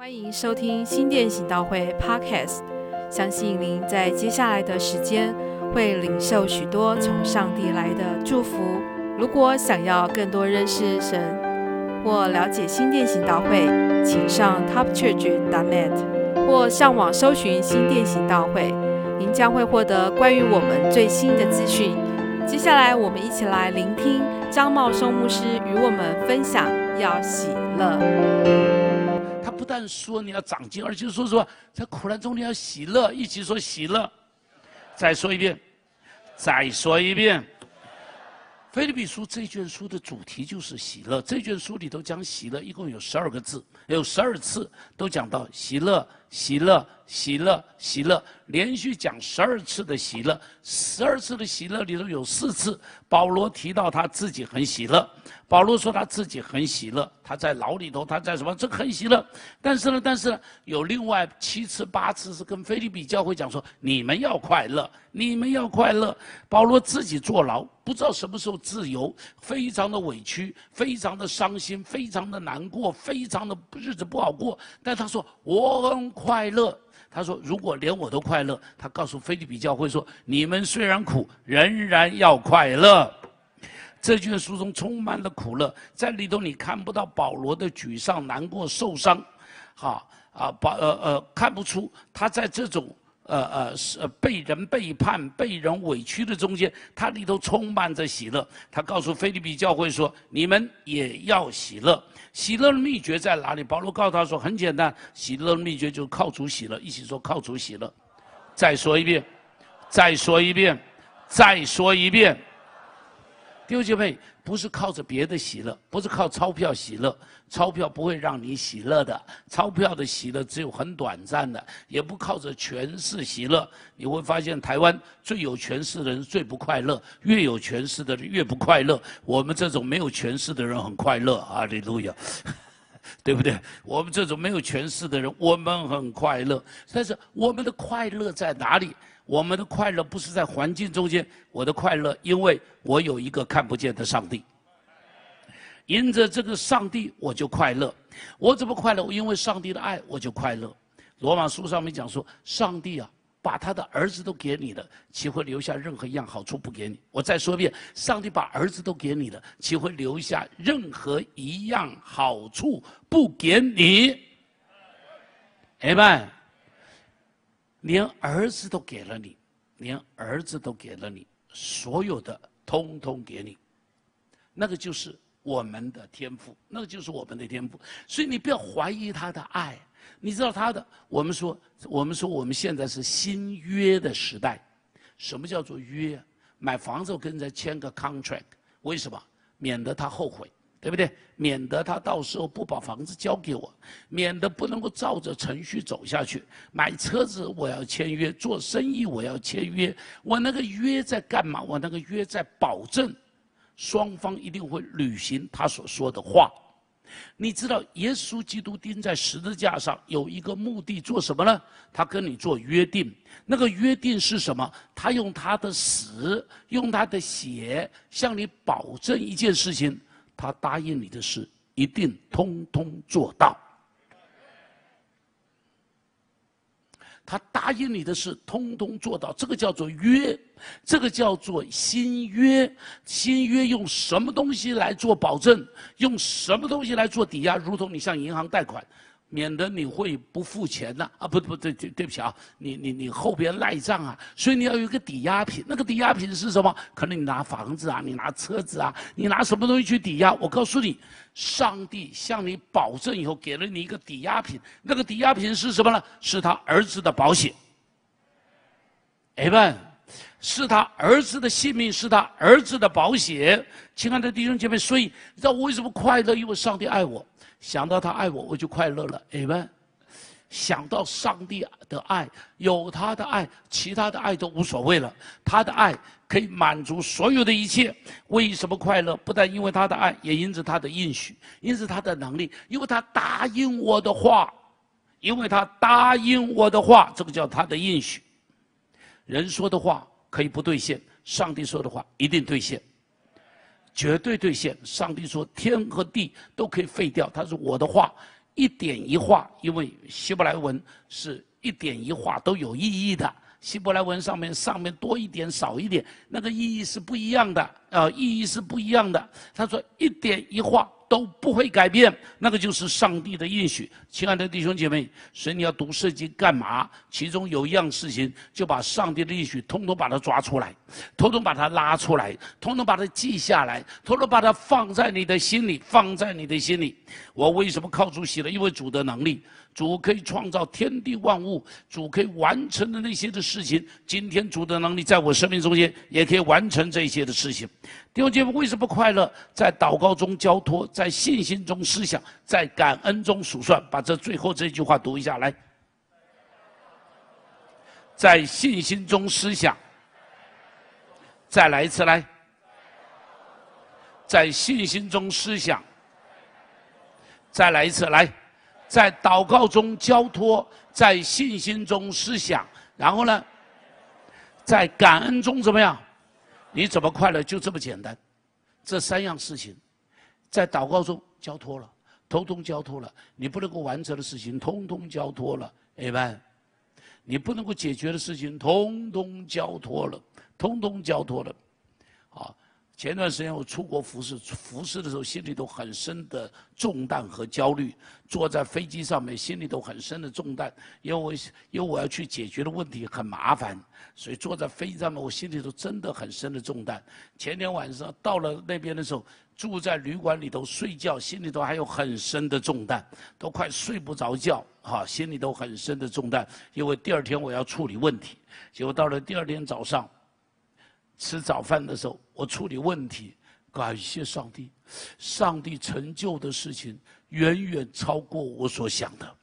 欢迎收听新店行道会 Podcast。相信您在接下来的时间会领受许多从上帝来的祝福。如果想要更多认识神或了解新店行道会，请上 topchurch.net 或上网搜寻新店行道会，您将会获得关于我们最新的资讯。接下来，我们一起来聆听张茂松牧师与我们分享要喜乐。但说你要长进，而且说实话在苦难中你要喜乐，一起说喜乐。再说一遍，再说一遍。菲律宾书这卷书的主题就是喜乐。这卷书里头讲喜乐，一共有十二个字，有十二次都讲到喜乐，喜乐，喜乐，喜乐，连续讲十二次的喜乐。十二次的喜乐里头有四次，保罗提到他自己很喜乐。保罗说他自己很喜乐，他在牢里头，他在什么？这很喜乐。但是呢，但是呢，有另外七次八次是跟菲利比教会讲说，你们要快乐，你们要快乐。保罗自己坐牢，不知道什么时候自由，非常的委屈，非常的伤心，非常的难过，非常的日子不好过。但他说我很快乐。他说如果连我都快乐，他告诉菲利比教会说，你们虽然苦，仍然要快乐。这卷书中充满了苦乐，在里头你看不到保罗的沮丧、难过、受伤，哈啊，保呃呃看不出他在这种呃呃是被人背叛、被人委屈的中间，他里头充满着喜乐。他告诉菲利比教会说：“你们也要喜乐。喜乐的秘诀在哪里？”保罗告诉他说：“很简单，喜乐的秘诀就是靠主喜乐。”一起说：“靠主喜乐。”再说一遍，再说一遍，再说一遍。弟兄姐妹，不是靠着别的喜乐，不是靠钞票喜乐，钞票不会让你喜乐的。钞票的喜乐只有很短暂的，也不靠着权势喜乐。你会发现，台湾最有权势的人最不快乐，越有权势的人越不快乐。我们这种没有权势的人很快乐，阿利路亚，对不对？我们这种没有权势的人，我们很快乐。但是我们的快乐在哪里？我们的快乐不是在环境中间，我的快乐，因为我有一个看不见的上帝。因着这个上帝，我就快乐。我怎么快乐？因为上帝的爱，我就快乐。罗马书上面讲说，上帝啊，把他的儿子都给你了，岂会留下任何一样好处不给你？我再说一遍，上帝把儿子都给你了，岂会留下任何一样好处不给你？哎们。连儿子都给了你，连儿子都给了你，所有的通通给你，那个就是我们的天赋，那个就是我们的天赋。所以你不要怀疑他的爱，你知道他的。我们说，我们说，我们现在是新约的时代。什么叫做约？买房子跟人家签个 contract，为什么？免得他后悔。对不对？免得他到时候不把房子交给我，免得不能够照着程序走下去。买车子我要签约，做生意我要签约。我那个约在干嘛？我那个约在保证双方一定会履行他所说的话。你知道，耶稣基督钉在十字架上有一个目的，做什么呢？他跟你做约定。那个约定是什么？他用他的死，用他的血，向你保证一件事情。他答应你的事，一定通通做到。他答应你的事，通通做到。这个叫做约，这个叫做新约。新约用什么东西来做保证？用什么东西来做抵押？如同你向银行贷款。免得你会不付钱呐。啊不不对对对不起啊你你你后边赖账啊所以你要有一个抵押品。那个抵押品是什么？可能你拿房子啊你拿车子啊你拿什么东西去抵押？我告诉你上帝向你保证以后给了你一个抵押品。那个抵押品是什么呢？是他儿子的保险。哎们是他儿子的性命是他儿子的保险。亲爱的弟兄姐妹所以你知道我为什么快乐？因为上帝爱我。想到他爱我，我就快乐了。你们想到上帝的爱，有他的爱，其他的爱都无所谓了。他的爱可以满足所有的一切。为什么快乐？不但因为他的爱，也因着他的应许，因着他的能力，因为他答应我的话，因为他答应我的话，这个叫他的应许。人说的话可以不兑现，上帝说的话一定兑现。绝对兑现。上帝说：“天和地都可以废掉。”他说：“我的话一点一画，因为希伯来文是一点一画都有意义的。希伯来文上面上面多一点少一点，那个意义是不一样的，呃，意义是不一样的。他说一点一画都不会改变，那个就是上帝的应许。亲爱的弟兄姐妹，所以你要读圣经干嘛？其中有一样事情，就把上帝的应许通通把它抓出来，通通把它拉出来，通通把它记下来，通通把它放在你的心里，放在你的心里。我为什么靠主喜了？因为主的能力。主可以创造天地万物，主可以完成的那些的事情，今天主的能力在我生命中间也可以完成这些的事情。弟兄姐妹，为什么快乐？在祷告中交托，在信心中思想，在感恩中数算。把这最后这句话读一下来，在信心中思想，再来一次来，在信心中思想，再来一次来。在祷告中交托，在信心中思想，然后呢，在感恩中怎么样？你怎么快乐？就这么简单，这三样事情，在祷告中交托了，通通交托了。你不能够完成的事情，通通交托了。a m n 你不能够解决的事情，通通交托了，通通交托了。好。前段时间我出国服侍，服侍的时候心里都很深的重担和焦虑，坐在飞机上面心里都很深的重担，因为我因为我要去解决的问题很麻烦，所以坐在飞机上面我心里头真的很深的重担。前天晚上到了那边的时候，住在旅馆里头睡觉，心里头还有很深的重担，都快睡不着觉，哈，心里都很深的重担，因为第二天我要处理问题。结果到了第二天早上。吃早饭的时候，我处理问题，感谢上帝，上帝成就的事情远远超过我所想的。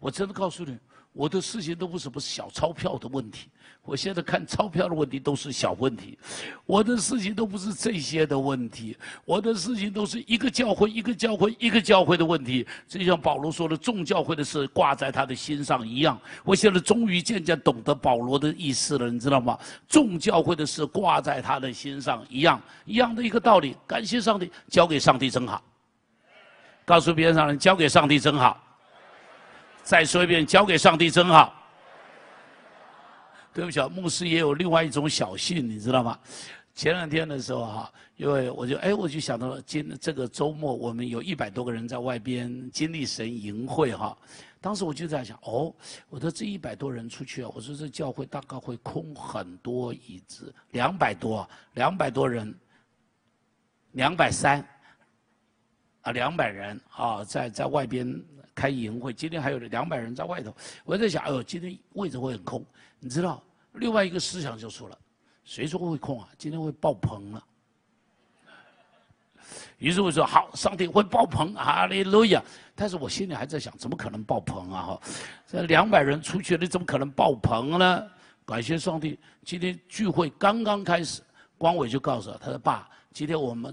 我真的告诉你，我的事情都不是不是小钞票的问题。我现在看钞票的问题都是小问题，我的事情都不是这些的问题，我的事情都是一个教会一个教会一个教会的问题，就像保罗说的，众教会的事挂在他的心上一样。我现在终于渐渐懂得保罗的意思了，你知道吗？众教会的事挂在他的心上一样，一样的一个道理。感谢上帝，交给上帝真好。告诉边上人，交给上帝真好。再说一遍，交给上帝真好。对不起，牧师也有另外一种小信，你知道吗？前两天的时候哈，因为我就哎，我就想到了今这个周末，我们有一百多个人在外边经历神营会哈。当时我就在想，哦，我的这一百多人出去啊，我说这教会大概会空很多椅子，两百多，两百多人，两百三，啊，两百人啊，在在外边开营会，今天还有两百人在外头，我在想，哎呦，今天位置会很空，你知道？另外一个思想就出了，谁说会空啊？今天会爆棚了。于是我说好，上帝会爆棚，哈利路亚。但是我心里还在想，怎么可能爆棚啊？哈，这两百人出去了，怎么可能爆棚呢？感谢上帝，今天聚会刚刚开始，光伟就告诉我，他说爸，今天我们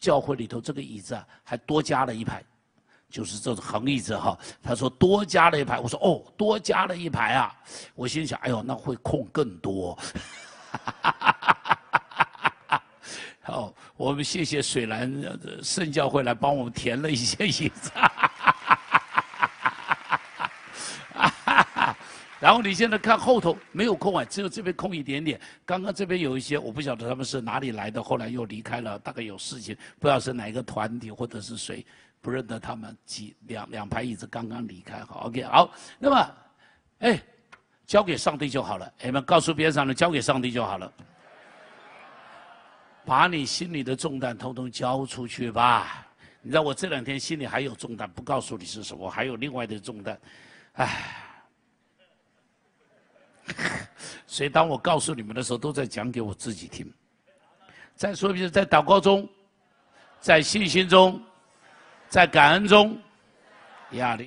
教会里头这个椅子啊，还多加了一排。就是这种横椅子哈，他说多加了一排，我说哦，多加了一排啊，我心想，哎呦，那会空更多。好，我们谢谢水兰圣教会来帮我们填了一些椅子。然后你现在看后头没有空啊，只有这边空一点点。刚刚这边有一些，我不晓得他们是哪里来的，后来又离开了，大概有事情，不知道是哪个团体或者是谁。不认得他们几两两排椅子刚刚离开，好，OK，好，那么，哎，交给上帝就好了。你们告诉边上的，交给上帝就好了。把你心里的重担通通交出去吧。你知道我这两天心里还有重担，不告诉你是什么，还有另外的重担，唉。所以当我告诉你们的时候，都在讲给我自己听。再说一遍，在祷告中，在信心中。在感恩中，压力。